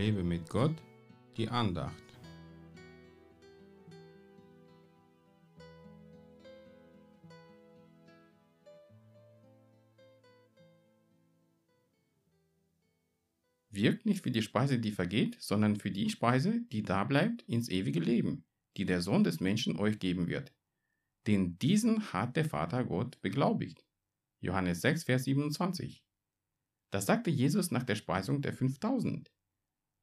Lebe mit Gott, die Andacht. Wirkt nicht für die Speise, die vergeht, sondern für die Speise, die da bleibt, ins ewige Leben, die der Sohn des Menschen euch geben wird. Denn diesen hat der Vater Gott beglaubigt. Johannes 6, Vers 27. Das sagte Jesus nach der Speisung der 5000.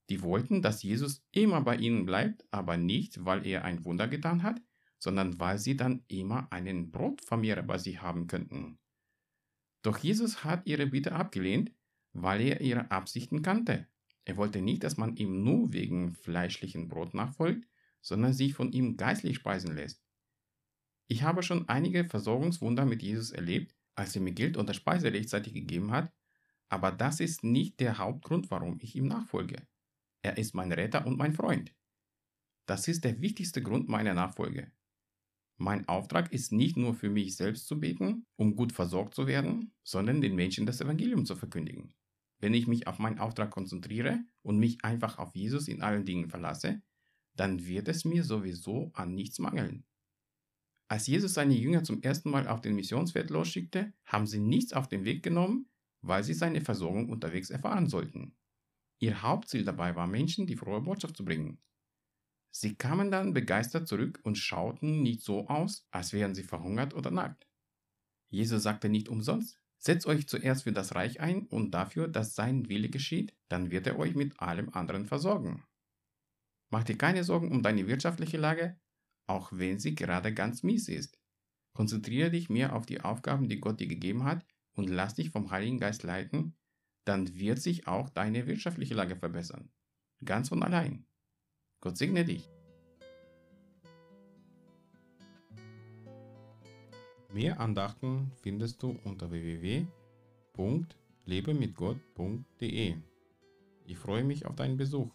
Die wollten, dass Jesus immer bei ihnen bleibt, aber nicht, weil er ein Wunder getan hat, sondern weil sie dann immer einen Brotvermehrer bei sich haben könnten. Doch Jesus hat ihre Bitte abgelehnt, weil er ihre Absichten kannte. Er wollte nicht, dass man ihm nur wegen fleischlichen Brot nachfolgt, sondern sich von ihm geistlich speisen lässt. Ich habe schon einige Versorgungswunder mit Jesus erlebt, als er mir Geld und Speise rechtzeitig gegeben hat, aber das ist nicht der Hauptgrund, warum ich ihm nachfolge. Er ist mein Retter und mein Freund. Das ist der wichtigste Grund meiner Nachfolge. Mein Auftrag ist nicht nur für mich selbst zu beten, um gut versorgt zu werden, sondern den Menschen das Evangelium zu verkündigen. Wenn ich mich auf meinen Auftrag konzentriere und mich einfach auf Jesus in allen Dingen verlasse, dann wird es mir sowieso an nichts mangeln. Als Jesus seine Jünger zum ersten Mal auf den Missionsfeld losschickte, haben sie nichts auf den Weg genommen, weil sie seine Versorgung unterwegs erfahren sollten. Ihr Hauptziel dabei war, Menschen die frohe Botschaft zu bringen. Sie kamen dann begeistert zurück und schauten nicht so aus, als wären sie verhungert oder nackt. Jesus sagte nicht umsonst, setzt euch zuerst für das Reich ein und dafür, dass sein Wille geschieht, dann wird er euch mit allem anderen versorgen. Mach dir keine Sorgen um deine wirtschaftliche Lage, auch wenn sie gerade ganz mies ist. Konzentriere dich mehr auf die Aufgaben, die Gott dir gegeben hat und lass dich vom Heiligen Geist leiten, dann wird sich auch deine wirtschaftliche Lage verbessern. Ganz von allein. Gott segne dich. Mehr Andachten findest du unter www.lebemitgott.de. Ich freue mich auf deinen Besuch.